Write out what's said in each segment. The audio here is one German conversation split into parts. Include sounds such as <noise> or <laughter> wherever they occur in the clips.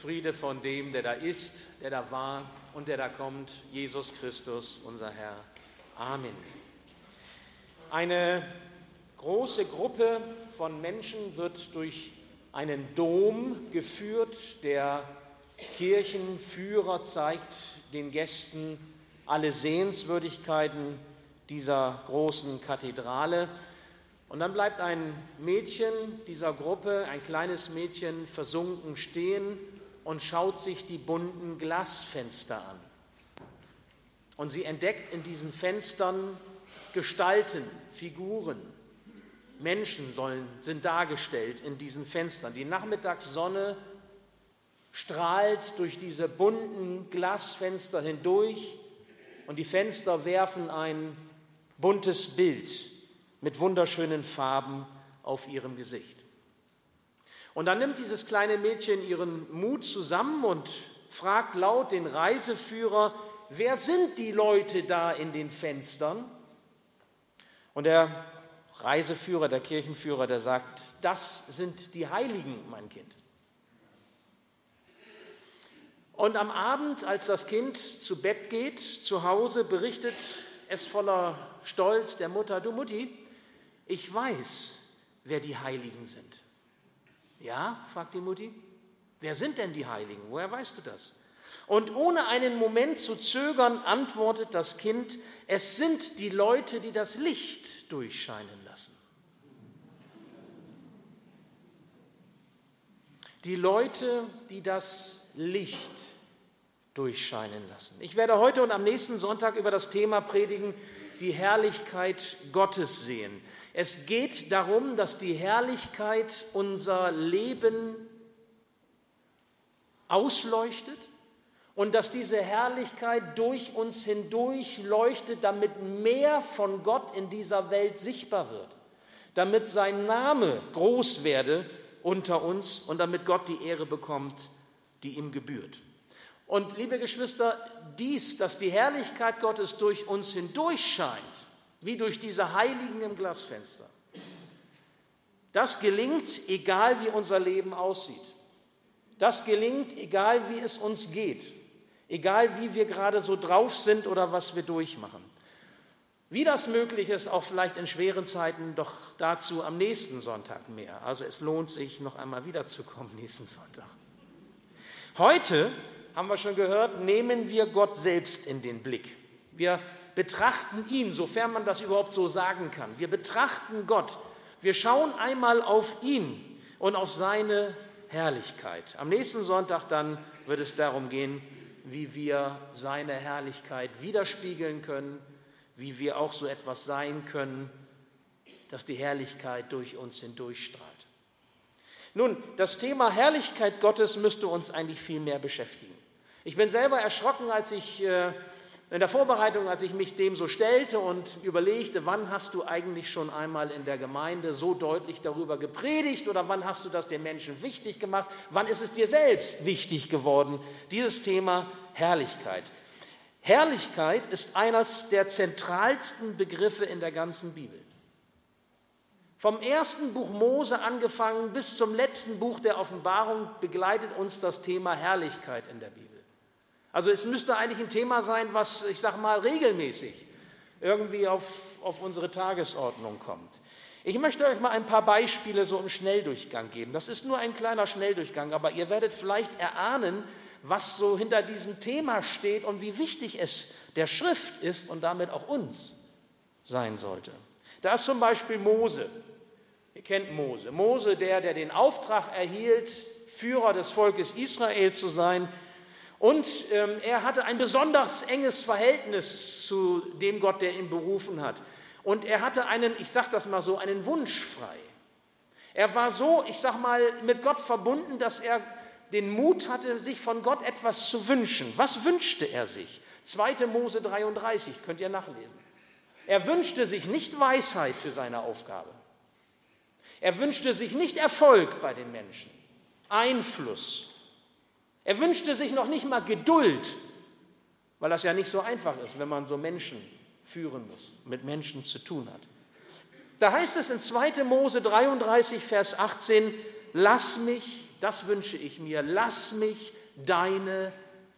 Friede von dem, der da ist, der da war und der da kommt, Jesus Christus, unser Herr. Amen. Eine große Gruppe von Menschen wird durch einen Dom geführt. Der Kirchenführer zeigt den Gästen alle Sehenswürdigkeiten dieser großen Kathedrale. Und dann bleibt ein Mädchen dieser Gruppe, ein kleines Mädchen, versunken stehen und schaut sich die bunten Glasfenster an. Und sie entdeckt in diesen Fenstern Gestalten, Figuren. Menschen sollen, sind dargestellt in diesen Fenstern. Die Nachmittagssonne strahlt durch diese bunten Glasfenster hindurch und die Fenster werfen ein buntes Bild mit wunderschönen Farben auf ihrem Gesicht. Und dann nimmt dieses kleine Mädchen ihren Mut zusammen und fragt laut den Reiseführer, wer sind die Leute da in den Fenstern? Und der Reiseführer, der Kirchenführer, der sagt, das sind die Heiligen, mein Kind. Und am Abend, als das Kind zu Bett geht, zu Hause, berichtet es voller Stolz der Mutter, du Mutti, ich weiß, wer die Heiligen sind. Ja, fragt die Mutti, wer sind denn die Heiligen? Woher weißt du das? Und ohne einen Moment zu zögern, antwortet das Kind, es sind die Leute, die das Licht durchscheinen lassen. Die Leute, die das Licht durchscheinen lassen. Ich werde heute und am nächsten Sonntag über das Thema predigen, die Herrlichkeit Gottes sehen. Es geht darum, dass die Herrlichkeit unser Leben ausleuchtet und dass diese Herrlichkeit durch uns hindurch leuchtet, damit mehr von Gott in dieser Welt sichtbar wird, damit sein Name groß werde unter uns und damit Gott die Ehre bekommt, die ihm gebührt. Und liebe Geschwister, dies, dass die Herrlichkeit Gottes durch uns hindurch scheint, wie durch diese Heiligen im Glasfenster, das gelingt, egal wie unser Leben aussieht. Das gelingt, egal wie es uns geht, egal wie wir gerade so drauf sind oder was wir durchmachen. Wie das möglich ist, auch vielleicht in schweren Zeiten, doch dazu am nächsten Sonntag mehr. Also es lohnt sich, noch einmal wiederzukommen nächsten Sonntag. Heute haben wir schon gehört, nehmen wir Gott selbst in den Blick. Wir betrachten ihn, sofern man das überhaupt so sagen kann. Wir betrachten Gott. Wir schauen einmal auf ihn und auf seine Herrlichkeit. Am nächsten Sonntag dann wird es darum gehen, wie wir seine Herrlichkeit widerspiegeln können, wie wir auch so etwas sein können, dass die Herrlichkeit durch uns hindurchstrahlt. Nun, das Thema Herrlichkeit Gottes müsste uns eigentlich viel mehr beschäftigen. Ich bin selber erschrocken, als ich äh, in der Vorbereitung, als ich mich dem so stellte und überlegte, wann hast du eigentlich schon einmal in der Gemeinde so deutlich darüber gepredigt oder wann hast du das den Menschen wichtig gemacht, wann ist es dir selbst wichtig geworden, dieses Thema Herrlichkeit. Herrlichkeit ist eines der zentralsten Begriffe in der ganzen Bibel. Vom ersten Buch Mose angefangen bis zum letzten Buch der Offenbarung begleitet uns das Thema Herrlichkeit in der Bibel. Also es müsste eigentlich ein Thema sein, was, ich sage mal, regelmäßig irgendwie auf, auf unsere Tagesordnung kommt. Ich möchte euch mal ein paar Beispiele so im Schnelldurchgang geben. Das ist nur ein kleiner Schnelldurchgang, aber ihr werdet vielleicht erahnen, was so hinter diesem Thema steht und wie wichtig es der Schrift ist und damit auch uns sein sollte. Da ist zum Beispiel Mose. Ihr kennt Mose. Mose, der, der den Auftrag erhielt, Führer des Volkes Israel zu sein, und ähm, er hatte ein besonders enges Verhältnis zu dem Gott, der ihn berufen hat. Und er hatte einen, ich sage das mal so, einen Wunsch frei. Er war so, ich sage mal, mit Gott verbunden, dass er den Mut hatte, sich von Gott etwas zu wünschen. Was wünschte er sich? 2. Mose 33, könnt ihr nachlesen. Er wünschte sich nicht Weisheit für seine Aufgabe. Er wünschte sich nicht Erfolg bei den Menschen, Einfluss, er wünschte sich noch nicht mal Geduld, weil das ja nicht so einfach ist, wenn man so Menschen führen muss, mit Menschen zu tun hat. Da heißt es in 2. Mose 33, Vers 18, lass mich, das wünsche ich mir, lass mich deine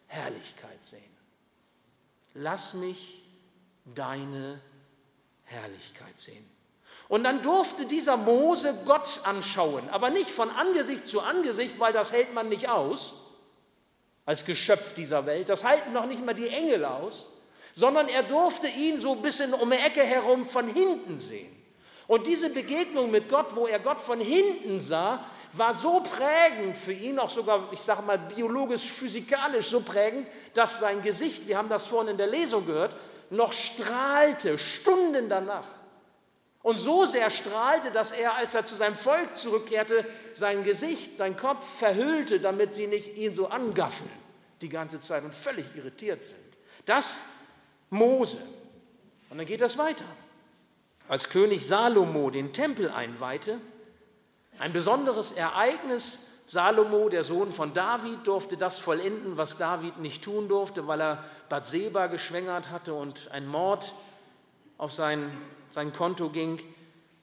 Herrlichkeit sehen. Lass mich deine Herrlichkeit sehen. Und dann durfte dieser Mose Gott anschauen, aber nicht von Angesicht zu Angesicht, weil das hält man nicht aus als Geschöpf dieser Welt. Das halten noch nicht mal die Engel aus, sondern er durfte ihn so ein bisschen um die Ecke herum von hinten sehen. Und diese Begegnung mit Gott, wo er Gott von hinten sah, war so prägend für ihn, auch sogar, ich sage mal, biologisch, physikalisch so prägend, dass sein Gesicht, wir haben das vorhin in der Lesung gehört, noch strahlte, Stunden danach. Und so sehr strahlte, dass er, als er zu seinem Volk zurückkehrte, sein Gesicht, sein Kopf verhüllte, damit sie nicht ihn so angaffeln die ganze Zeit und völlig irritiert sind. Das Mose. Und dann geht das weiter. Als König Salomo den Tempel einweihte, ein besonderes Ereignis, Salomo, der Sohn von David, durfte das vollenden, was David nicht tun durfte, weil er Bathseba geschwängert hatte und ein Mord auf sein, sein Konto ging.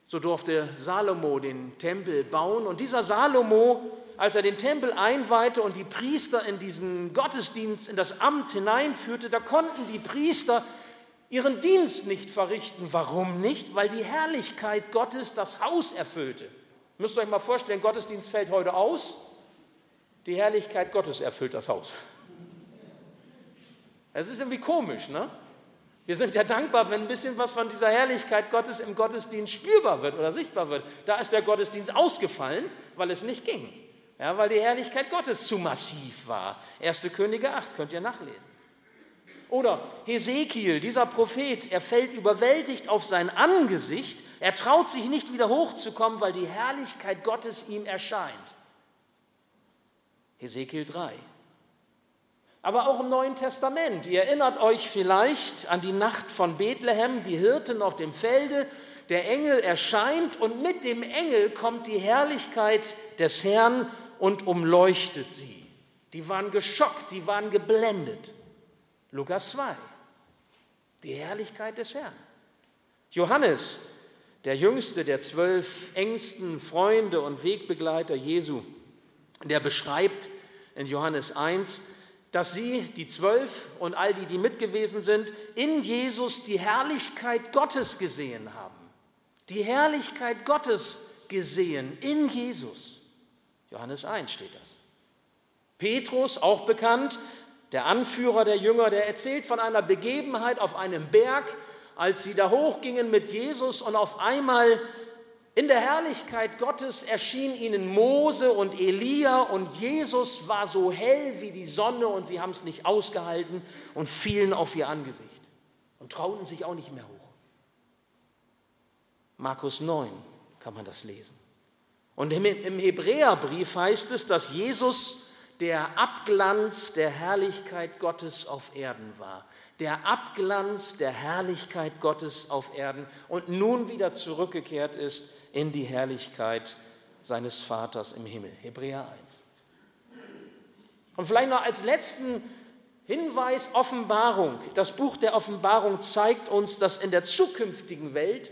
So durfte Salomo den Tempel bauen. Und dieser Salomo, als er den Tempel einweihte und die Priester in diesen Gottesdienst, in das Amt hineinführte, da konnten die Priester ihren Dienst nicht verrichten. Warum nicht? Weil die Herrlichkeit Gottes das Haus erfüllte. Müsst ihr euch mal vorstellen, Gottesdienst fällt heute aus, die Herrlichkeit Gottes erfüllt das Haus. Es ist irgendwie komisch, ne? Wir sind ja dankbar, wenn ein bisschen was von dieser Herrlichkeit Gottes im Gottesdienst spürbar wird oder sichtbar wird. Da ist der Gottesdienst ausgefallen, weil es nicht ging. Ja, weil die Herrlichkeit Gottes zu massiv war. 1. Könige 8, könnt ihr nachlesen. Oder Hesekiel, dieser Prophet, er fällt überwältigt auf sein Angesicht. Er traut sich nicht wieder hochzukommen, weil die Herrlichkeit Gottes ihm erscheint. Hesekiel 3. Aber auch im Neuen Testament. Ihr erinnert euch vielleicht an die Nacht von Bethlehem, die Hirten auf dem Felde. Der Engel erscheint und mit dem Engel kommt die Herrlichkeit des Herrn und umleuchtet sie. Die waren geschockt, die waren geblendet. Lukas 2. Die Herrlichkeit des Herrn. Johannes, der jüngste der zwölf engsten Freunde und Wegbegleiter Jesu, der beschreibt in Johannes 1, dass sie, die zwölf und all die, die mitgewesen sind, in Jesus die Herrlichkeit Gottes gesehen haben. Die Herrlichkeit Gottes gesehen in Jesus. Johannes 1 steht das. Petrus, auch bekannt, der Anführer der Jünger, der erzählt von einer Begebenheit auf einem Berg, als sie da hochgingen mit Jesus und auf einmal in der Herrlichkeit Gottes erschien ihnen Mose und Elia und Jesus war so hell wie die Sonne und sie haben es nicht ausgehalten und fielen auf ihr Angesicht und trauten sich auch nicht mehr hoch. Markus 9 kann man das lesen. Und im Hebräerbrief heißt es, dass Jesus der Abglanz der Herrlichkeit Gottes auf Erden war. Der Abglanz der Herrlichkeit Gottes auf Erden und nun wieder zurückgekehrt ist in die Herrlichkeit seines Vaters im Himmel. Hebräer 1. Und vielleicht noch als letzten Hinweis Offenbarung. Das Buch der Offenbarung zeigt uns, dass in der zukünftigen Welt,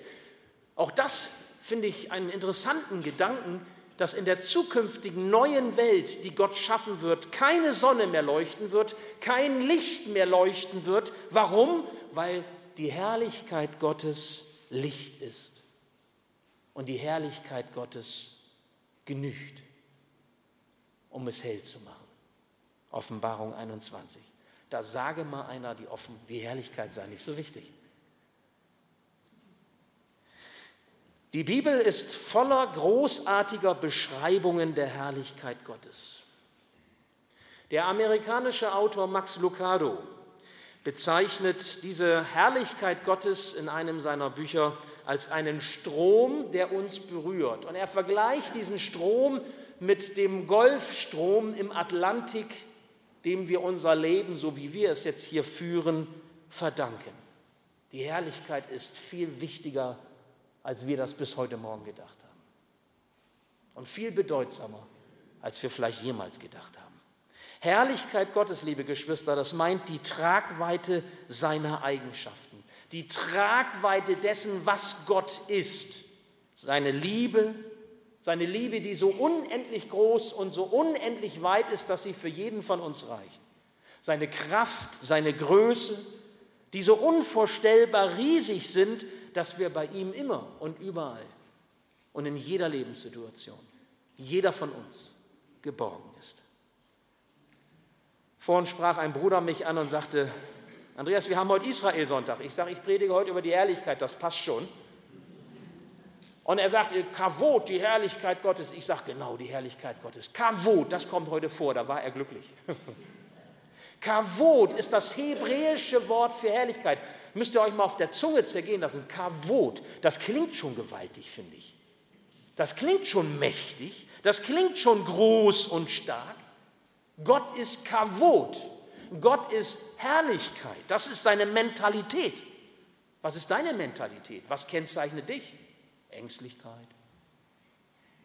auch das finde ich einen interessanten Gedanken, dass in der zukünftigen neuen Welt, die Gott schaffen wird, keine Sonne mehr leuchten wird, kein Licht mehr leuchten wird. Warum? Weil die Herrlichkeit Gottes Licht ist. Und die Herrlichkeit Gottes genügt, um es hell zu machen. Offenbarung 21. Da sage mal einer, die, Offen die Herrlichkeit sei nicht so wichtig. Die Bibel ist voller großartiger Beschreibungen der Herrlichkeit Gottes. Der amerikanische Autor Max Lucado bezeichnet diese Herrlichkeit Gottes in einem seiner Bücher als einen Strom, der uns berührt. Und er vergleicht diesen Strom mit dem Golfstrom im Atlantik, dem wir unser Leben, so wie wir es jetzt hier führen, verdanken. Die Herrlichkeit ist viel wichtiger als wir das bis heute Morgen gedacht haben. Und viel bedeutsamer, als wir vielleicht jemals gedacht haben. Herrlichkeit Gottes, liebe Geschwister, das meint die Tragweite seiner Eigenschaften, die Tragweite dessen, was Gott ist, seine Liebe, Seine Liebe, die so unendlich groß und so unendlich weit ist, dass sie für jeden von uns reicht. Seine Kraft, seine Größe, die so unvorstellbar riesig sind, dass wir bei ihm immer und überall und in jeder Lebenssituation, jeder von uns geborgen ist. Vorhin sprach ein Bruder mich an und sagte, Andreas, wir haben heute Israel-Sonntag. Ich sage, ich predige heute über die Herrlichkeit, das passt schon. Und er sagte, Kavot, die Herrlichkeit Gottes. Ich sage, genau, die Herrlichkeit Gottes. Kavot, das kommt heute vor, da war er glücklich. <laughs> Kavot ist das hebräische Wort für Herrlichkeit. Müsst ihr euch mal auf der Zunge zergehen lassen. Kavot, das klingt schon gewaltig, finde ich. Das klingt schon mächtig, das klingt schon groß und stark. Gott ist Kavot, Gott ist Herrlichkeit, das ist seine Mentalität. Was ist deine Mentalität? Was kennzeichnet dich? Ängstlichkeit,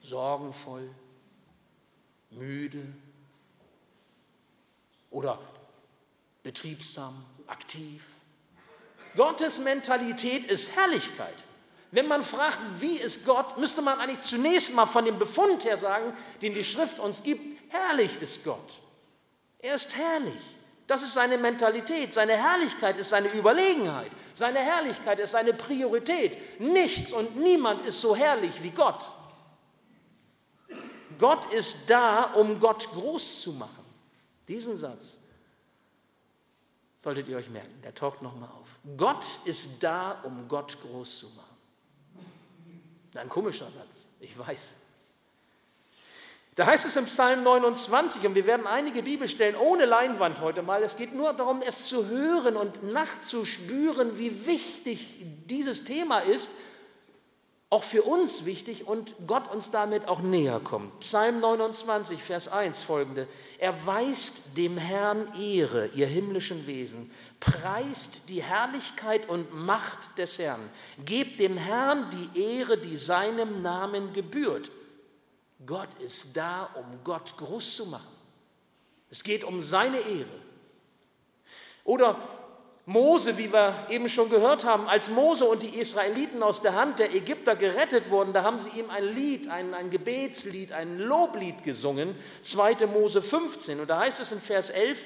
sorgenvoll, müde oder betriebsam, aktiv. Gottes Mentalität ist Herrlichkeit. Wenn man fragt, wie ist Gott, müsste man eigentlich zunächst mal von dem Befund her sagen, den die Schrift uns gibt, herrlich ist Gott. Er ist herrlich. Das ist seine Mentalität. Seine Herrlichkeit ist seine Überlegenheit. Seine Herrlichkeit ist seine Priorität. Nichts und niemand ist so herrlich wie Gott. Gott ist da, um Gott groß zu machen. Diesen Satz solltet ihr euch merken. Der taucht nochmal auf. Gott ist da, um Gott groß zu machen. Ein komischer Satz, ich weiß. Da heißt es im Psalm 29, und wir werden einige Bibelstellen ohne Leinwand heute mal, es geht nur darum, es zu hören und nachzuspüren, wie wichtig dieses Thema ist, auch für uns wichtig und Gott uns damit auch näher kommt. Psalm 29, Vers 1 folgende. Erweist dem Herrn Ehre, ihr himmlischen Wesen, preist die Herrlichkeit und Macht des Herrn, gebt dem Herrn die Ehre, die seinem Namen gebührt. Gott ist da, um Gott groß zu machen. Es geht um seine Ehre. Oder Mose, wie wir eben schon gehört haben, als Mose und die Israeliten aus der Hand der Ägypter gerettet wurden, da haben sie ihm ein Lied, ein, ein Gebetslied, ein Loblied gesungen, 2. Mose 15. Und da heißt es in Vers 11,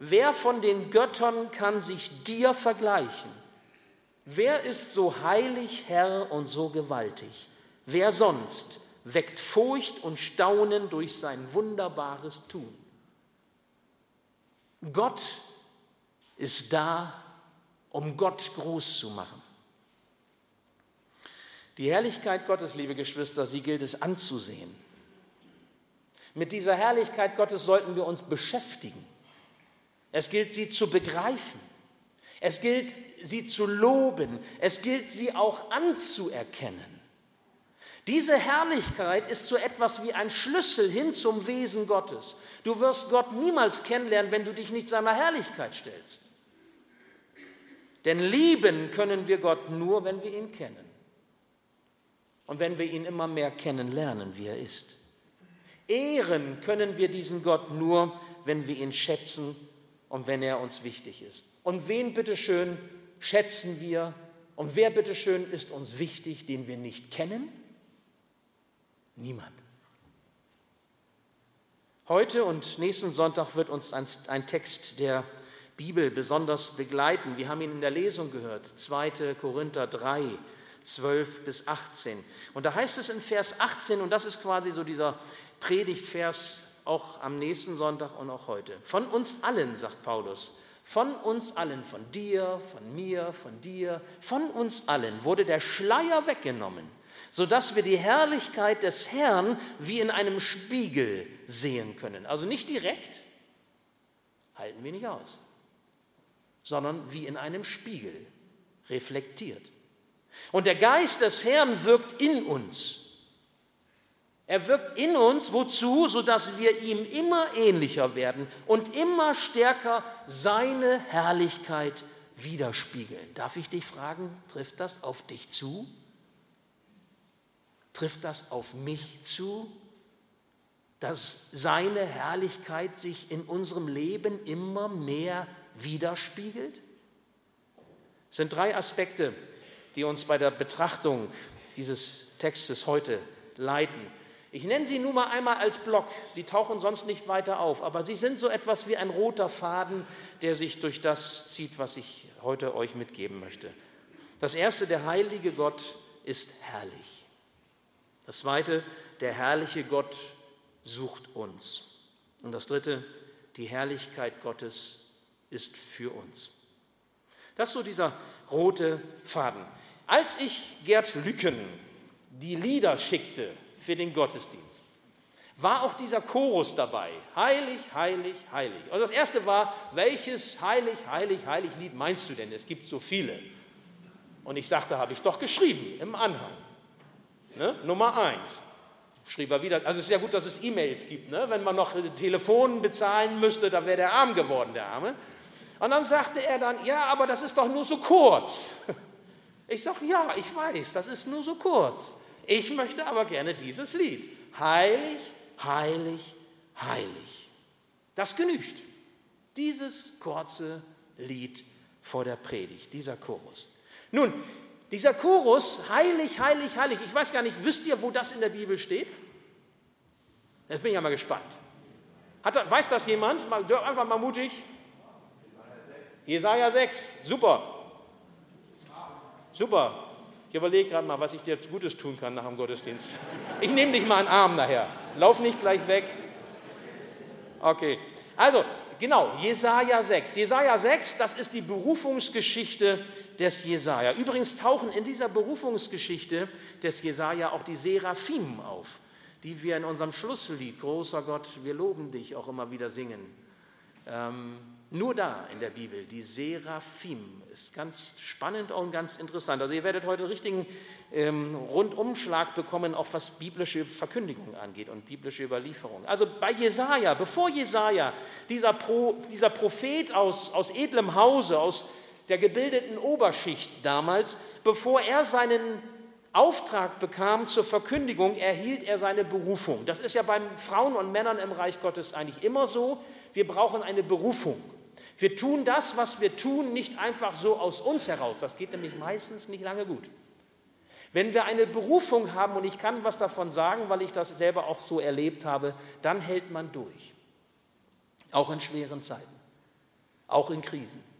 wer von den Göttern kann sich dir vergleichen? Wer ist so heilig, Herr, und so gewaltig? Wer sonst? Weckt Furcht und Staunen durch sein wunderbares Tun. Gott ist da, um Gott groß zu machen. Die Herrlichkeit Gottes, liebe Geschwister, sie gilt es anzusehen. Mit dieser Herrlichkeit Gottes sollten wir uns beschäftigen. Es gilt, sie zu begreifen. Es gilt, sie zu loben. Es gilt, sie auch anzuerkennen. Diese Herrlichkeit ist so etwas wie ein Schlüssel hin zum Wesen Gottes. Du wirst Gott niemals kennenlernen, wenn du dich nicht seiner Herrlichkeit stellst. Denn lieben können wir Gott nur, wenn wir ihn kennen. Und wenn wir ihn immer mehr kennenlernen, wie er ist. Ehren können wir diesen Gott nur, wenn wir ihn schätzen und wenn er uns wichtig ist. Und wen bitteschön schätzen wir und wer bitteschön ist uns wichtig, den wir nicht kennen? Niemand. Heute und nächsten Sonntag wird uns ein, Text der Bibel besonders begleiten. Wir haben ihn in der Lesung gehört, 2. Korinther 3, 12 bis 18. Und da heißt es in Vers 18, und das ist quasi so dieser Predigtvers auch am nächsten Sonntag und auch heute. Von uns allen, sagt Paulus, von uns allen, von dir, von mir, von dir, von uns allen wurde der Schleier weggenommen sodass wir die Herrlichkeit des Herrn wie in einem Spiegel sehen können. Also nicht direkt, halten wir nicht aus, sondern wie in einem Spiegel reflektiert. Und der Geist des Herrn wirkt in uns. Er wirkt in uns, wozu? Sodass wir ihm immer ähnlicher werden und immer stärker seine Herrlichkeit widerspiegeln. Darf ich dich fragen, trifft das auf dich zu? Trifft das auf mich zu, dass seine Herrlichkeit sich in unserem Leben immer mehr widerspiegelt? Es sind drei Aspekte, die uns bei der Betrachtung dieses Textes heute leiten. Ich nenne sie nun mal einmal als Block. Sie tauchen sonst nicht weiter auf, aber sie sind so etwas wie ein roter Faden, der sich durch das zieht, was ich heute euch mitgeben möchte. Das erste, der heilige Gott ist herrlich. Das zweite, der herrliche Gott sucht uns. Und das dritte, die Herrlichkeit Gottes ist für uns. Das ist so dieser rote Faden. Als ich Gerd Lücken die Lieder schickte für den Gottesdienst, war auch dieser Chorus dabei. Heilig, heilig, heilig. Und das erste war, welches heilig, heilig, heilig Lied meinst du denn? Es gibt so viele. Und ich sagte, habe ich doch geschrieben im Anhang. Ne? Nummer eins. Schrieb er wieder, also es ist ja gut, dass es E-Mails gibt. Ne? Wenn man noch Telefon bezahlen müsste, dann wäre der arm geworden, der Arme. Und dann sagte er dann, ja, aber das ist doch nur so kurz. <laughs> Ich sage, ja, ich weiß, das ist nur so kurz. Ich möchte aber gerne dieses Lied. Heilig, heilig, heilig. Das genügt. Dieses kurze Lied vor der Predigt, dieser Chorus. Nun, dieser Chorus, heilig, heilig, heilig, ich weiß gar nicht, wisst ihr, wo das in der Bibel steht? Jetzt bin ich ja mal gespannt. Hat, weiß das jemand? Einfach mal mutig. Jesaja 6, super. Super. Ich überlege gerade mal, was ich dir jetzt Gutes tun kann nach dem Gottesdienst. Ich nehme dich mal einen Arm nachher. Lauf nicht gleich weg. Okay. Also, genau, Jesaja 6. Jesaja 6, das ist die Berufungsgeschichte des Jesaja. Übrigens tauchen in dieser Berufungsgeschichte des Jesaja auch die Seraphim auf, die wir in unserem Schlusslied, Großer Gott, wir loben dich, auch immer wieder singen. Ähm, nur da in der Bibel, die Seraphim, ist ganz spannend und ganz interessant. Also ihr werdet heute einen richtigen ähm, Rundumschlag bekommen, auch was biblische Verkündigung angeht und biblische Überlieferung. Also bei Jesaja, bevor Jesaja, dieser, Pro, dieser Prophet aus, aus edlem Hause, aus der gebildeten Oberschicht damals, bevor er seinen Auftrag bekam zur Verkündigung, erhielt er seine Berufung. Das ist ja bei Frauen und Männern im Reich Gottes eigentlich immer so. Wir brauchen eine Berufung. Wir tun das, was wir tun, nicht einfach so aus uns heraus. Das geht nämlich meistens nicht lange gut. Wenn wir eine Berufung haben, und ich kann was davon sagen, weil ich das selber auch so erlebt habe, dann hält man durch. Auch in schweren Zeiten, auch in Krisen.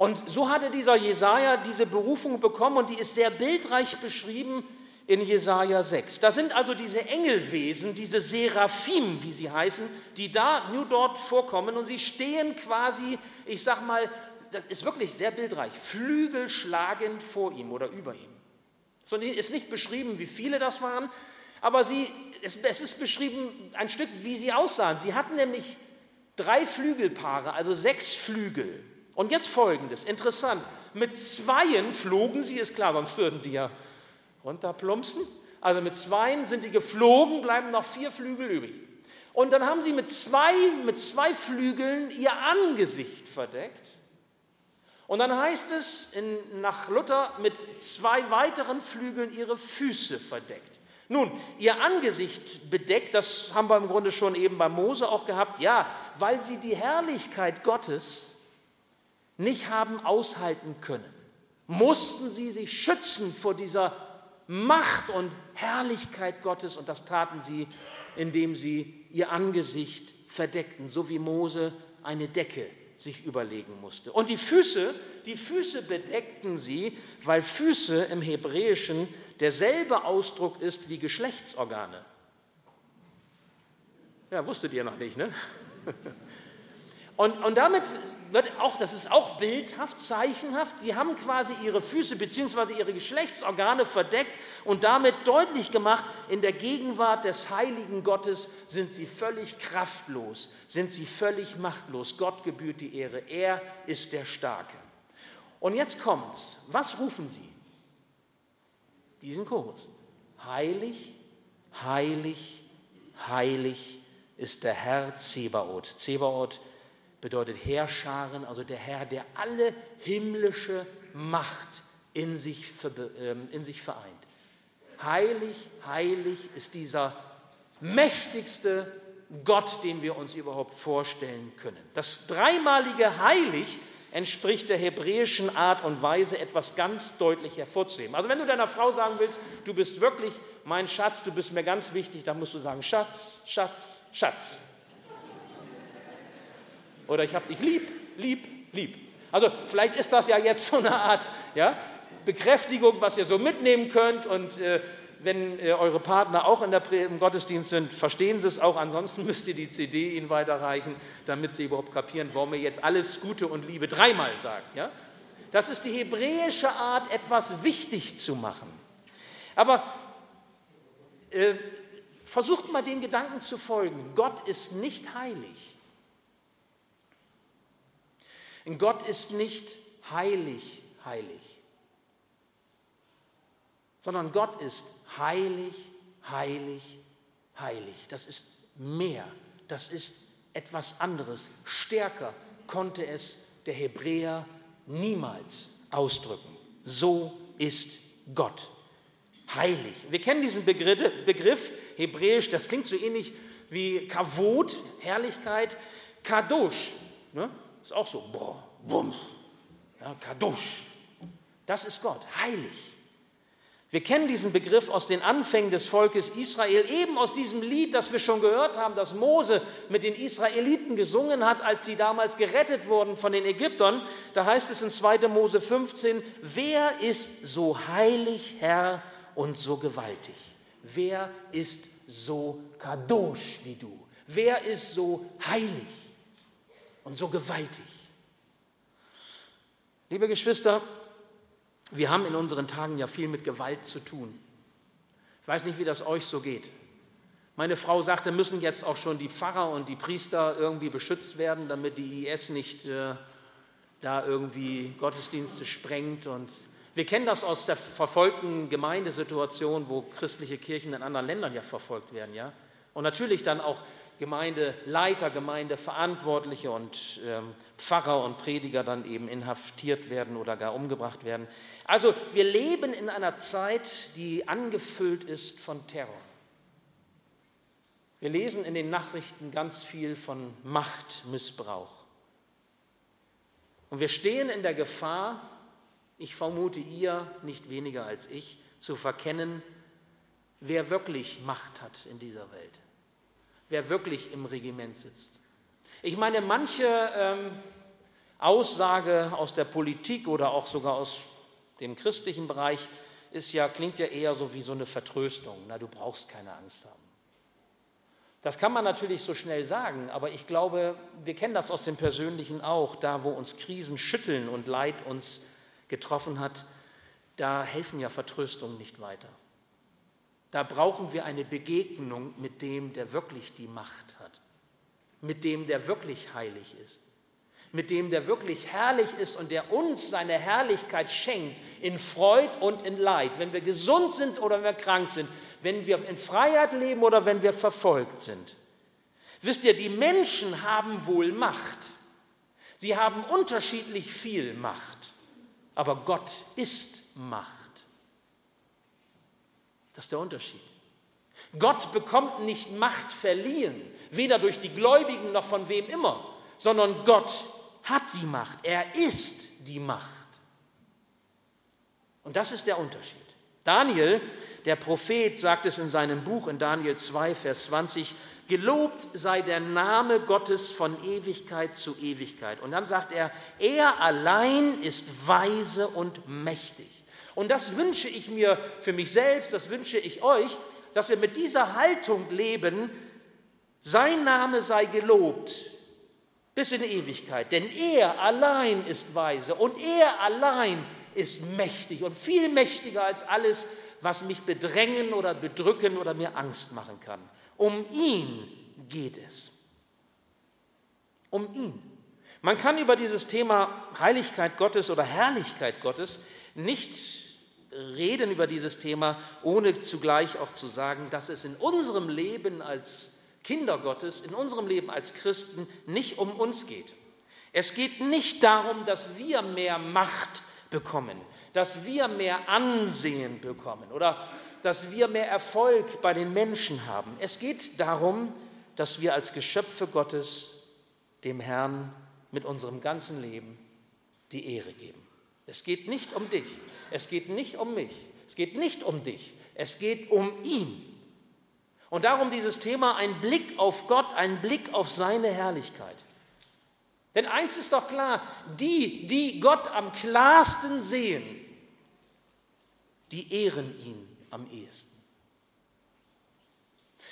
Und so hatte dieser Jesaja diese Berufung bekommen und die ist sehr bildreich beschrieben in Jesaja 6. Da sind also diese Engelwesen, diese Seraphim, wie sie heißen, die da nur dort vorkommen und sie stehen quasi, ich sag mal, das ist wirklich sehr bildreich, flügelschlagend vor ihm oder über ihm. Es ist nicht beschrieben, wie viele das waren, aber sie, es, es ist beschrieben ein Stück, wie sie aussahen. Sie hatten nämlich drei Flügelpaare, also sechs Flügel. Und jetzt folgendes, interessant. Mit Zweien flogen sie, ist klar, sonst würden die ja runterplumpsen. Also mit Zweien sind die geflogen, bleiben noch vier Flügel übrig. Und dann haben sie mit zwei, mit zwei Flügeln ihr Angesicht verdeckt. Und dann heißt es in, nach Luther mit zwei weiteren Flügeln ihre Füße verdeckt. Nun, ihr Angesicht bedeckt, das haben wir im Grunde schon eben bei Mose auch gehabt, ja, weil sie die Herrlichkeit Gottes nicht haben aushalten können, mussten sie sich schützen vor dieser Macht und Herrlichkeit Gottes und das taten sie, indem sie ihr Angesicht verdeckten, so wie Mose eine Decke sich überlegen musste. Und die Füße, die Füße bedeckten sie, weil Füße im Hebräischen derselbe Ausdruck ist wie Geschlechtsorgane. Ja, wusstet ihr noch nicht, ne? <laughs> Und, und damit wird auch, das ist auch bildhaft, zeichenhaft, sie haben quasi ihre Füße bzw. ihre Geschlechtsorgane verdeckt und damit deutlich gemacht, in der Gegenwart des heiligen Gottes sind sie völlig kraftlos, sind sie völlig machtlos. Gott gebührt die Ehre, er ist der Starke. Und jetzt kommt's, was rufen sie? Diesen Chorus. Heilig, heilig, heilig ist der Herr Zebaoth. Zebaoth bedeutet Heerscharen, also der Herr, der alle himmlische Macht in sich, ähm, in sich vereint. Heilig, heilig ist dieser mächtigste Gott, den wir uns überhaupt vorstellen können. Das dreimalige Heilig entspricht der hebräischen Art und Weise, etwas ganz deutlich hervorzuheben. Also wenn du deiner Frau sagen willst, du bist wirklich mein Schatz, du bist mir ganz wichtig, dann musst du sagen, Schatz, Schatz, Schatz. Oder ich habe dich lieb, lieb, lieb. Also vielleicht ist das ja jetzt so eine Art ja, Bekräftigung, was ihr so mitnehmen könnt und äh, wenn äh, eure Partner auch in der, im Gottesdienst sind, verstehen sie es auch. Ansonsten <laughs> müsst ihr die CD ihnen weiterreichen, damit sie überhaupt kapieren, warum wir jetzt alles Gute und Liebe dreimal sagen. Ja? Das ist die hebräische Art, etwas wichtig zu machen. Aber äh, versucht mal den Gedanken zu folgen. Gott ist nicht heilig. Gott ist nicht heilig, heilig sondern Gott ist heilig, heilig, heilig. Das ist mehr, das ist etwas anderes. Stärker konnte es der Hebräer niemals ausdrücken. So ist Gott. Heilig. Wir kennen diesen Begriff, Begriff hebräisch, das klingt so ähnlich wie Kavod, Herrlichkeit, Kadosh. Ne? Ist auch so, boah, Bums. Ja, Kadosh. Das ist Gott, heilig. Wir kennen diesen Begriff aus den Anfängen des Volkes Israel, eben aus diesem Lied, das wir schon gehört haben, das Mose mit den Israeliten gesungen hat, als sie damals gerettet wurden von den Ägyptern. Da heißt es in 2. Mose 15, wer ist so heilig, Herr, und so gewaltig? Wer ist so kadosh wie du? Wer ist so heilig und so gewaltig? Liebe Geschwister, wir haben in unseren Tagen ja viel mit Gewalt zu tun. Ich weiß nicht, wie das euch so geht. Meine Frau sagte, müssen jetzt auch schon die Pfarrer und die Priester irgendwie beschützt werden, damit die IS nicht äh, da irgendwie Gottesdienste sprengt. Und wir kennen das aus der verfolgten Gemeindesituation, wo christliche Kirchen in anderen Ländern ja verfolgt werden. Ja? Und natürlich dann auch Gemeindeleiter, Gemeindeverantwortliche und ähm, Pfarrer und Prediger dann eben inhaftiert werden oder gar umgebracht werden. Also wir leben in einer Zeit, die angefüllt ist von Terror. Wir lesen in den Nachrichten ganz viel von Machtmissbrauch. Und wir stehen in der Gefahr, ich vermute ihr nicht weniger als ich, zu verkennen, wer wirklich Macht hat in dieser Welt wer wirklich im Regiment sitzt. Ich meine, manche ähm, Aussage aus der Politik oder auch sogar aus dem christlichen Bereich ist ja, klingt ja eher so wie so eine Vertröstung. Na, du brauchst keine Angst haben. Das kann man natürlich so schnell sagen, aber ich glaube, wir kennen das aus dem Persönlichen auch. Da, wo uns Krisen schütteln und Leid uns getroffen hat, da helfen ja Vertröstungen nicht weiter. Da brauchen wir eine Begegnung mit dem, der wirklich die Macht hat, mit dem, der wirklich heilig ist, mit dem, der wirklich herrlich ist und der uns seine Herrlichkeit schenkt in Freud und in Leid, wenn wir gesund sind oder wenn wir krank sind, wenn wir in Freiheit leben oder wenn wir verfolgt sind. Wisst ihr, die Menschen haben wohl Macht. Sie haben unterschiedlich viel Macht, aber Gott ist Macht. Das ist der Unterschied. Gott bekommt nicht Macht verliehen, weder durch die Gläubigen noch von wem immer, sondern Gott hat die Macht. Er ist die Macht. Und das ist der Unterschied. Daniel, der Prophet, sagt es in seinem Buch in Daniel 2, Vers 20, Gelobt sei der Name Gottes von Ewigkeit zu Ewigkeit. Und dann sagt er, er allein ist weise und mächtig. Und das wünsche ich mir für mich selbst, das wünsche ich euch, dass wir mit dieser Haltung leben, sein Name sei gelobt bis in Ewigkeit, denn er allein ist weise und er allein ist mächtig und viel mächtiger als alles, was mich bedrängen oder bedrücken oder mir Angst machen kann. Um ihn geht es. Um ihn. Man kann über dieses Thema Heiligkeit Gottes oder Herrlichkeit Gottes nicht reden über dieses Thema, ohne zugleich auch zu sagen, dass es in unserem Leben als Kinder Gottes, in unserem Leben als Christen nicht um uns geht. Es geht nicht darum, dass wir mehr Macht bekommen, dass wir mehr Ansehen bekommen oder dass wir mehr Erfolg bei den Menschen haben. Es geht darum, dass wir als Geschöpfe Gottes dem Herrn mit unserem ganzen Lem die Ehre geben. Es geht nicht um dich, es geht nicht um mich, es geht nicht um dich, es geht um ihn. Und darum dieses Thema ein Blick auf Gott, ein Blick auf seine Herrlichkeit. Denn eins ist doch klar, die, die Gott am klarsten sehen, die ehren ihn am ehesten.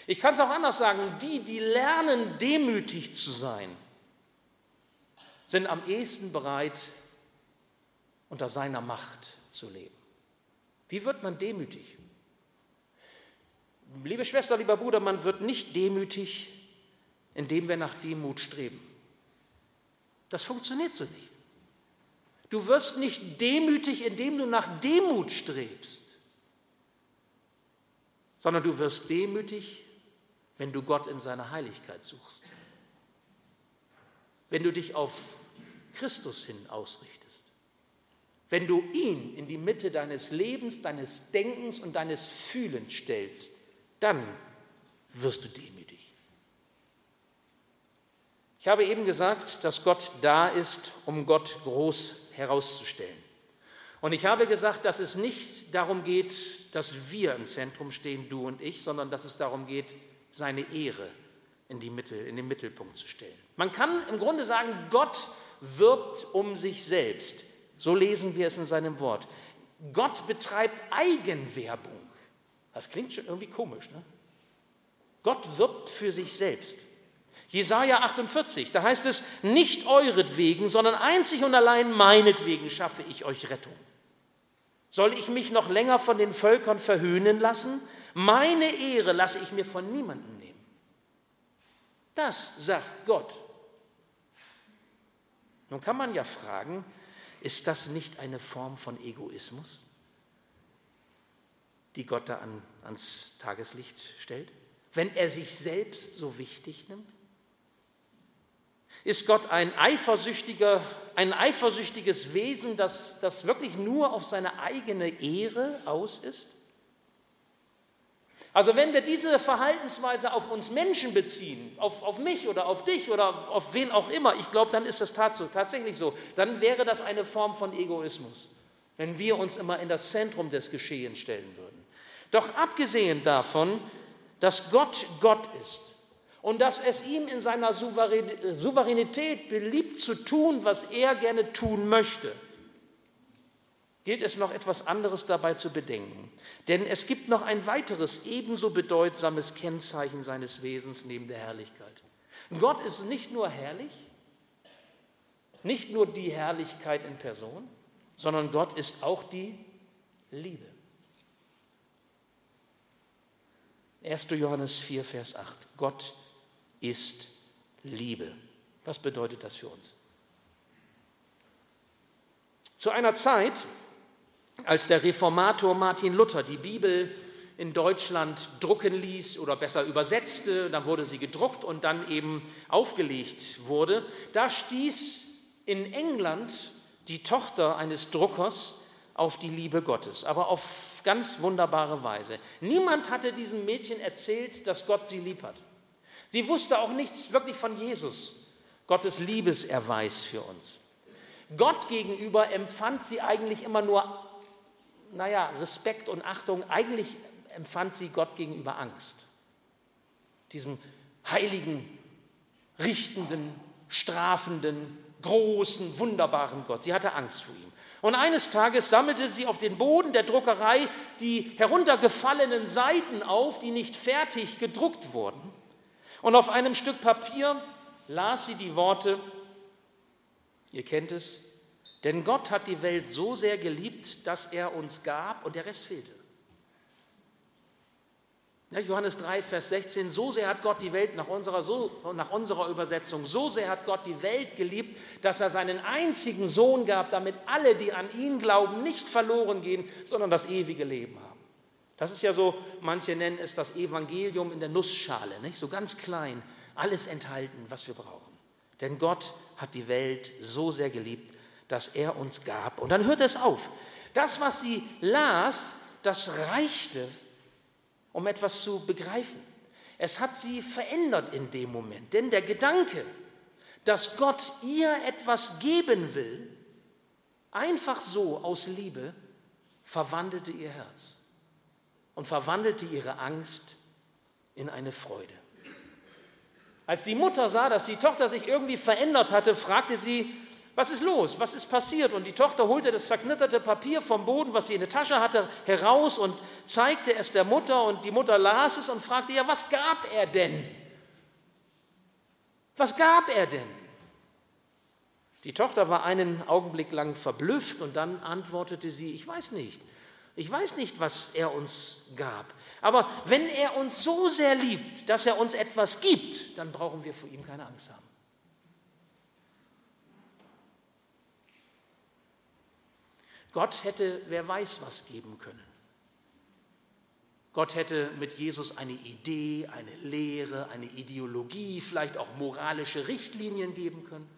Ich kann es auch anders sagen, die, die lernen, demütig zu sein, sind am ehesten bereit, unter seiner Macht zu leben. Wie wird man demütig? Liebe Schwester, lieber Bruder, man wird nicht demütig, indem wir nach Demut streben. Das funktioniert so nicht. Du wirst nicht demütig, indem du nach Demut strebst, sondern du wirst demütig, wenn du Gott in seiner Heiligkeit suchst. Wenn du dich auf Christus hin ausrichtest. Wenn du ihn in die Mitte deines Lebens, deines Denkens und deines Fühlens stellst, dann wirst du demütig. Ich habe eben gesagt, dass Gott da ist, um Gott groß herauszustellen. Und ich habe gesagt, dass es nicht darum geht, dass wir im Zentrum stehen, du und ich, sondern dass es darum geht, seine Ehre in, die Mitte, in den Mittelpunkt zu stellen. Man kann im Grunde sagen, Gott wirbt um sich selbst. So lesen wir es in seinem Wort. Gott betreibt Eigenwerbung. Das klingt schon irgendwie komisch, ne? Gott wirbt für sich selbst. Jesaja 48, da heißt es: Nicht euretwegen, sondern einzig und allein meinetwegen schaffe ich euch Rettung. Soll ich mich noch länger von den Völkern verhöhnen lassen? Meine Ehre lasse ich mir von niemandem nehmen. Das sagt Gott. Nun kann man ja fragen, ist das nicht eine Form von Egoismus, die Gott da an, ans Tageslicht stellt, wenn er sich selbst so wichtig nimmt? Ist Gott ein eifersüchtiger, ein eifersüchtiges Wesen, das, das wirklich nur auf seine eigene Ehre aus ist? Also wenn wir diese Verhaltensweise auf uns Menschen beziehen, auf, auf mich oder auf dich oder auf wen auch immer, ich glaube, dann ist das tatsächlich so, dann wäre das eine Form von Egoismus, wenn wir uns immer in das Zentrum des Geschehens stellen würden. Doch abgesehen davon, dass Gott Gott ist und dass es ihm in seiner Souveränität beliebt zu tun, was er gerne tun möchte, gilt es noch etwas anderes dabei zu bedenken. Denn es gibt noch ein weiteres ebenso bedeutsames Kennzeichen seines Wesens neben der Herrlichkeit. Gott ist nicht nur herrlich, nicht nur die Herrlichkeit in Person, sondern Gott ist auch die Liebe. 1. Johannes 4, Vers 8. Gott ist Liebe. Was bedeutet das für uns? Zu einer Zeit, als der Reformator Martin Luther die Bibel in Deutschland drucken ließ oder besser übersetzte, dann wurde sie gedruckt und dann eben aufgelegt wurde, da stieß in England die Tochter eines Druckers auf die Liebe Gottes, aber auf ganz wunderbare Weise. Niemand hatte diesem Mädchen erzählt, dass Gott sie lieb hat. Sie wusste auch nichts wirklich von Jesus, Gottes Liebeserweis für uns. Gott gegenüber empfand sie eigentlich immer nur naja, Respekt und Achtung, eigentlich empfand sie Gott gegenüber Angst. Diesem heiligen, richtenden, strafenden, großen, wunderbaren Gott. Sie hatte Angst vor ihm. Und eines Tages sammelte sie auf den Boden der Druckerei die heruntergefallenen Seiten auf, die nicht fertig gedruckt wurden. Und auf einem Stück Papier las sie die Worte, ihr kennt es, denn Gott hat die Welt so sehr geliebt, dass er uns gab und der Rest fehlte. Johannes 3, Vers 16, so sehr hat Gott die Welt nach unserer, so, nach unserer Übersetzung, so sehr hat Gott die Welt geliebt, dass er seinen einzigen Sohn gab, damit alle, die an ihn glauben, nicht verloren gehen, sondern das ewige Leben haben. Das ist ja so, manche nennen es das Evangelium in der Nussschale, nicht? so ganz klein, alles enthalten, was wir brauchen. Denn Gott hat die Welt so sehr geliebt, das er uns gab. Und dann hört es auf. Das, was sie las, das reichte, um etwas zu begreifen. Es hat sie verändert in dem Moment. Denn der Gedanke, dass Gott ihr etwas geben will, einfach so aus Liebe, verwandelte ihr Herz und verwandelte ihre Angst in eine Freude. Als die Mutter sah, dass die Tochter sich irgendwie verändert hatte, fragte sie, was ist los? Was ist passiert? Und die Tochter holte das zerknitterte Papier vom Boden, was sie in der Tasche hatte, heraus und zeigte es der Mutter. Und die Mutter las es und fragte, ja, was gab er denn? Was gab er denn? Die Tochter war einen Augenblick lang verblüfft und dann antwortete sie, ich weiß nicht. Ich weiß nicht, was er uns gab. Aber wenn er uns so sehr liebt, dass er uns etwas gibt, dann brauchen wir vor ihm keine Angst haben. Gott hätte, wer weiß, was geben können. Gott hätte mit Jesus eine Idee, eine Lehre, eine Ideologie, vielleicht auch moralische Richtlinien geben können.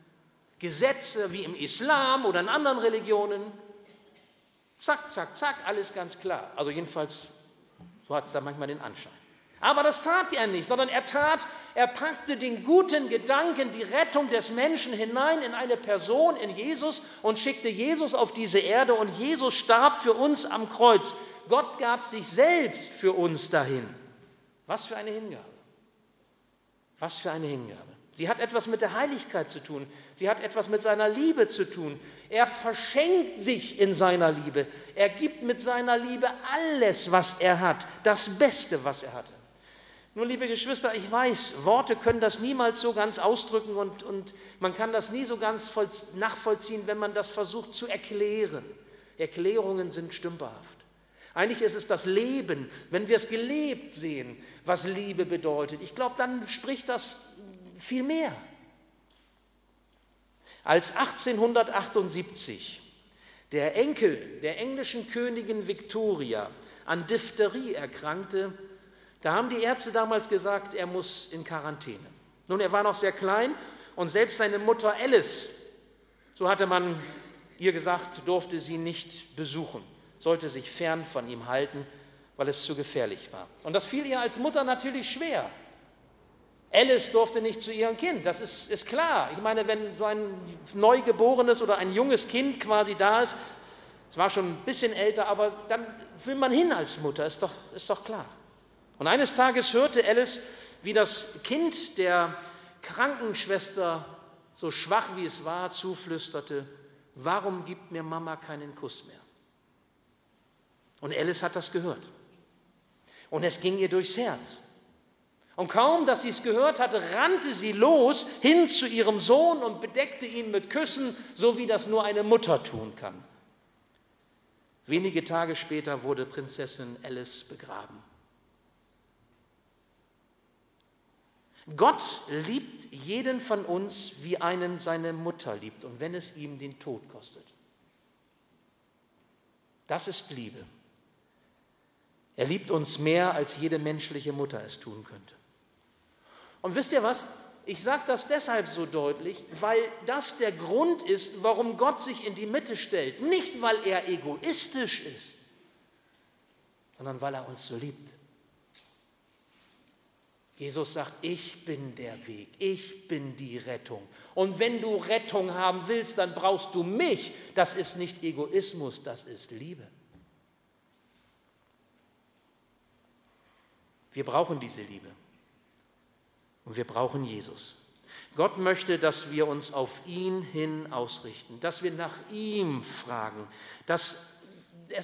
Gesetze wie im Islam oder in anderen Religionen. Zack, zack, zack, alles ganz klar. Also jedenfalls, so hat es da manchmal den Anschein. Aber das tat er nicht, sondern er tat, er packte den guten Gedanken, die Rettung des Menschen hinein in eine Person, in Jesus und schickte Jesus auf diese Erde und Jesus starb für uns am Kreuz. Gott gab sich selbst für uns dahin. Was für eine Hingabe. Was für eine Hingabe. Sie hat etwas mit der Heiligkeit zu tun. Sie hat etwas mit seiner Liebe zu tun. Er verschenkt sich in seiner Liebe. Er gibt mit seiner Liebe alles, was er hat, das Beste, was er hatte. Nun, liebe Geschwister, ich weiß, Worte können das niemals so ganz ausdrücken und, und man kann das nie so ganz nachvollziehen, wenn man das versucht zu erklären. Erklärungen sind stümperhaft. Eigentlich ist es das Leben, wenn wir es gelebt sehen, was Liebe bedeutet. Ich glaube, dann spricht das viel mehr. Als 1878 der Enkel der englischen Königin Victoria an Diphtherie erkrankte, da haben die Ärzte damals gesagt, er muss in Quarantäne. Nun, er war noch sehr klein und selbst seine Mutter Alice, so hatte man ihr gesagt, durfte sie nicht besuchen, sollte sich fern von ihm halten, weil es zu gefährlich war. Und das fiel ihr als Mutter natürlich schwer. Alice durfte nicht zu ihrem Kind, das ist, ist klar. Ich meine, wenn so ein neugeborenes oder ein junges Kind quasi da ist, es war schon ein bisschen älter, aber dann will man hin als Mutter, ist doch, ist doch klar. Und eines Tages hörte Alice, wie das Kind der Krankenschwester, so schwach wie es war, zuflüsterte, warum gibt mir Mama keinen Kuss mehr? Und Alice hat das gehört. Und es ging ihr durchs Herz. Und kaum, dass sie es gehört hatte, rannte sie los hin zu ihrem Sohn und bedeckte ihn mit Küssen, so wie das nur eine Mutter tun kann. Wenige Tage später wurde Prinzessin Alice begraben. Gott liebt jeden von uns, wie einen seine Mutter liebt, und wenn es ihm den Tod kostet. Das ist Liebe. Er liebt uns mehr, als jede menschliche Mutter es tun könnte. Und wisst ihr was? Ich sage das deshalb so deutlich, weil das der Grund ist, warum Gott sich in die Mitte stellt. Nicht, weil er egoistisch ist, sondern weil er uns so liebt. Jesus sagt, ich bin der Weg, ich bin die Rettung. Und wenn du Rettung haben willst, dann brauchst du mich. Das ist nicht Egoismus, das ist Liebe. Wir brauchen diese Liebe. Und wir brauchen Jesus. Gott möchte, dass wir uns auf ihn hin ausrichten, dass wir nach ihm fragen, dass,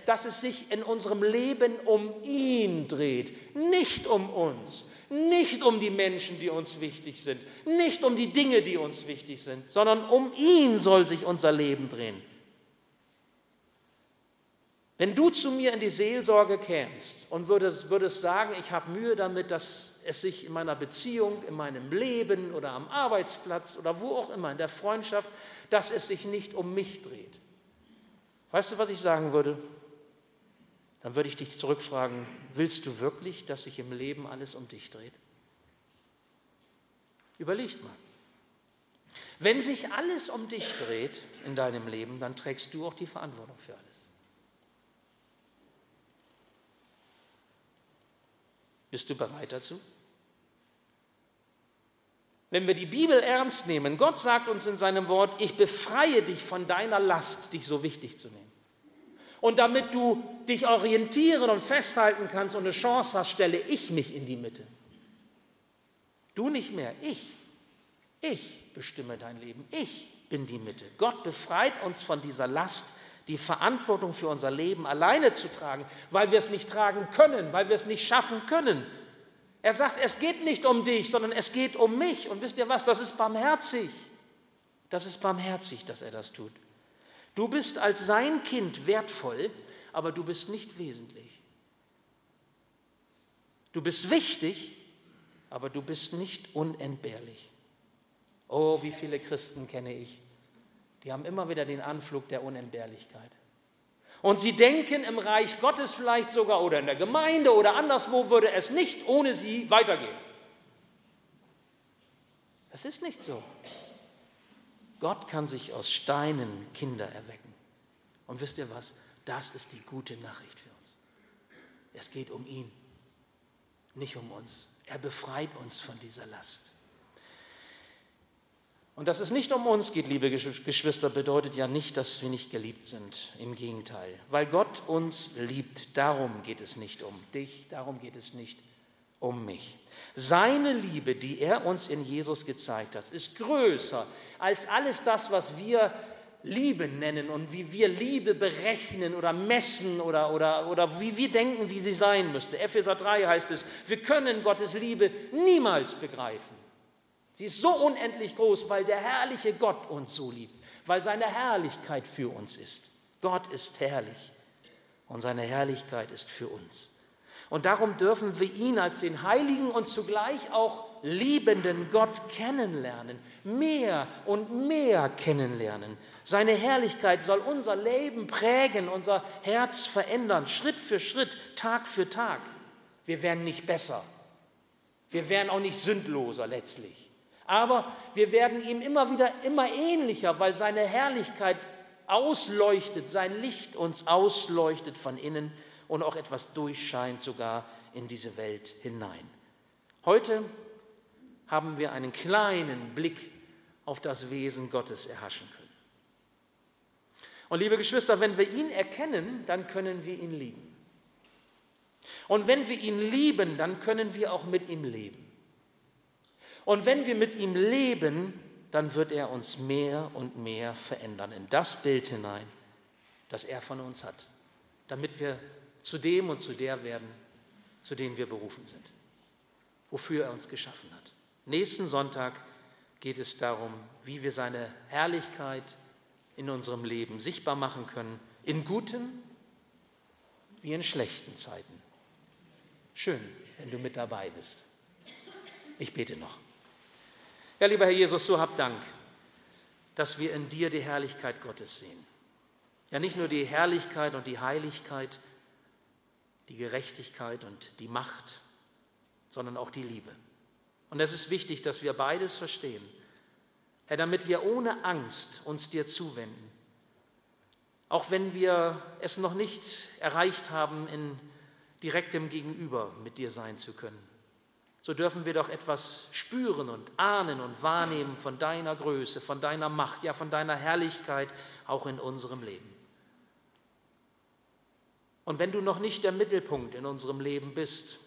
dass es sich in unserem Leben um ihn dreht, nicht um uns nicht um die Menschen, die uns wichtig sind, nicht um die Dinge, die uns wichtig sind, sondern um ihn soll sich unser Leben drehen. Wenn du zu mir in die Seelsorge kämst und würdest, würdest sagen, ich habe Mühe damit, dass es sich in meiner Beziehung, in meinem Leben oder am Arbeitsplatz oder wo auch immer, in der Freundschaft, dass es sich nicht um mich dreht. Weißt du, was ich sagen würde? Dann würde ich dich zurückfragen, willst du wirklich, dass sich im Leben alles um dich dreht? Überlegt mal. Wenn sich alles um dich dreht in deinem Leben, dann trägst du auch die Verantwortung für alles. Bist du bereit dazu? Wenn wir die Bibel ernst nehmen, Gott sagt uns in seinem Wort, ich befreie dich von deiner Last, dich so wichtig zu nehmen. Und damit du dich orientieren und festhalten kannst und eine Chance hast, stelle ich mich in die Mitte. Du nicht mehr, ich. Ich bestimme dein Leben. Ich bin die Mitte. Gott befreit uns von dieser Last, die Verantwortung für unser Leben alleine zu tragen, weil wir es nicht tragen können, weil wir es nicht schaffen können. Er sagt, es geht nicht um dich, sondern es geht um mich. Und wisst ihr was, das ist barmherzig. Das ist barmherzig, dass er das tut. Du bist als sein Kind wertvoll, aber du bist nicht wesentlich. Du bist wichtig, aber du bist nicht unentbehrlich. Oh, wie viele Christen kenne ich, die haben immer wieder den Anflug der Unentbehrlichkeit. Und sie denken im Reich Gottes vielleicht sogar oder in der Gemeinde oder anderswo würde es nicht ohne sie weitergehen. Das ist nicht so. Gott kann sich aus Steinen Kinder erwecken. Und wisst ihr was? Das ist die gute Nachricht für uns. Es geht um ihn, nicht um uns. Er befreit uns von dieser Last. Und dass es nicht um uns geht, liebe Geschwister, bedeutet ja nicht, dass wir nicht geliebt sind. Im Gegenteil. Weil Gott uns liebt, darum geht es nicht um dich, darum geht es nicht um mich. Seine Liebe, die er uns in Jesus gezeigt hat, ist größer als alles das, was wir Liebe nennen und wie wir Liebe berechnen oder messen oder, oder, oder wie wir denken, wie sie sein müsste. Epheser 3 heißt es, wir können Gottes Liebe niemals begreifen. Sie ist so unendlich groß, weil der herrliche Gott uns so liebt, weil seine Herrlichkeit für uns ist. Gott ist herrlich und seine Herrlichkeit ist für uns. Und darum dürfen wir ihn als den heiligen und zugleich auch liebenden Gott kennenlernen, mehr und mehr kennenlernen. Seine Herrlichkeit soll unser Leben prägen, unser Herz verändern, Schritt für Schritt, Tag für Tag. Wir werden nicht besser. Wir werden auch nicht sündloser letztlich. Aber wir werden ihm immer wieder immer ähnlicher, weil seine Herrlichkeit ausleuchtet, sein Licht uns ausleuchtet von innen und auch etwas durchscheint sogar in diese Welt hinein. Heute haben wir einen kleinen Blick auf das Wesen Gottes erhaschen können. Und liebe Geschwister, wenn wir ihn erkennen, dann können wir ihn lieben. Und wenn wir ihn lieben, dann können wir auch mit ihm leben. Und wenn wir mit ihm leben, dann wird er uns mehr und mehr verändern in das Bild hinein, das er von uns hat, damit wir zu dem und zu der werden, zu denen wir berufen sind, wofür er uns geschaffen hat. Nächsten Sonntag geht es darum, wie wir seine Herrlichkeit in unserem Leben sichtbar machen können, in guten wie in schlechten Zeiten. Schön, wenn du mit dabei bist. Ich bete noch. Ja, lieber Herr Jesus, so hab Dank, dass wir in dir die Herrlichkeit Gottes sehen. Ja, nicht nur die Herrlichkeit und die Heiligkeit, die Gerechtigkeit und die Macht, sondern auch die Liebe. Und es ist wichtig, dass wir beides verstehen. Herr, damit wir ohne Angst uns dir zuwenden. Auch wenn wir es noch nicht erreicht haben, in direktem Gegenüber mit dir sein zu können so dürfen wir doch etwas spüren und ahnen und wahrnehmen von deiner Größe, von deiner Macht, ja von deiner Herrlichkeit auch in unserem Leben. Und wenn du noch nicht der Mittelpunkt in unserem Leben bist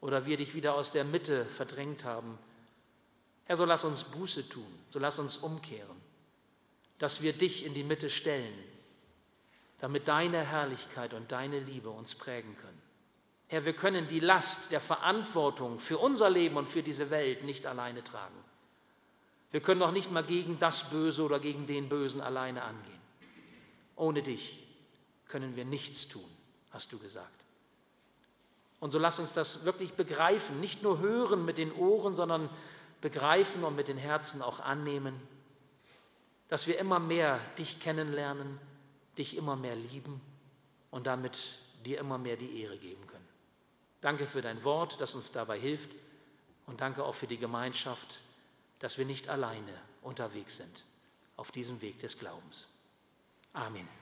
oder wir dich wieder aus der Mitte verdrängt haben, Herr, so lass uns Buße tun, so lass uns umkehren, dass wir dich in die Mitte stellen, damit deine Herrlichkeit und deine Liebe uns prägen können. Herr, wir können die Last der Verantwortung für unser Leben und für diese Welt nicht alleine tragen. Wir können auch nicht mal gegen das Böse oder gegen den Bösen alleine angehen. Ohne dich können wir nichts tun, hast du gesagt. Und so lass uns das wirklich begreifen, nicht nur hören mit den Ohren, sondern begreifen und mit den Herzen auch annehmen, dass wir immer mehr dich kennenlernen, dich immer mehr lieben und damit dir immer mehr die Ehre geben können. Danke für dein Wort, das uns dabei hilft. Und danke auch für die Gemeinschaft, dass wir nicht alleine unterwegs sind auf diesem Weg des Glaubens. Amen.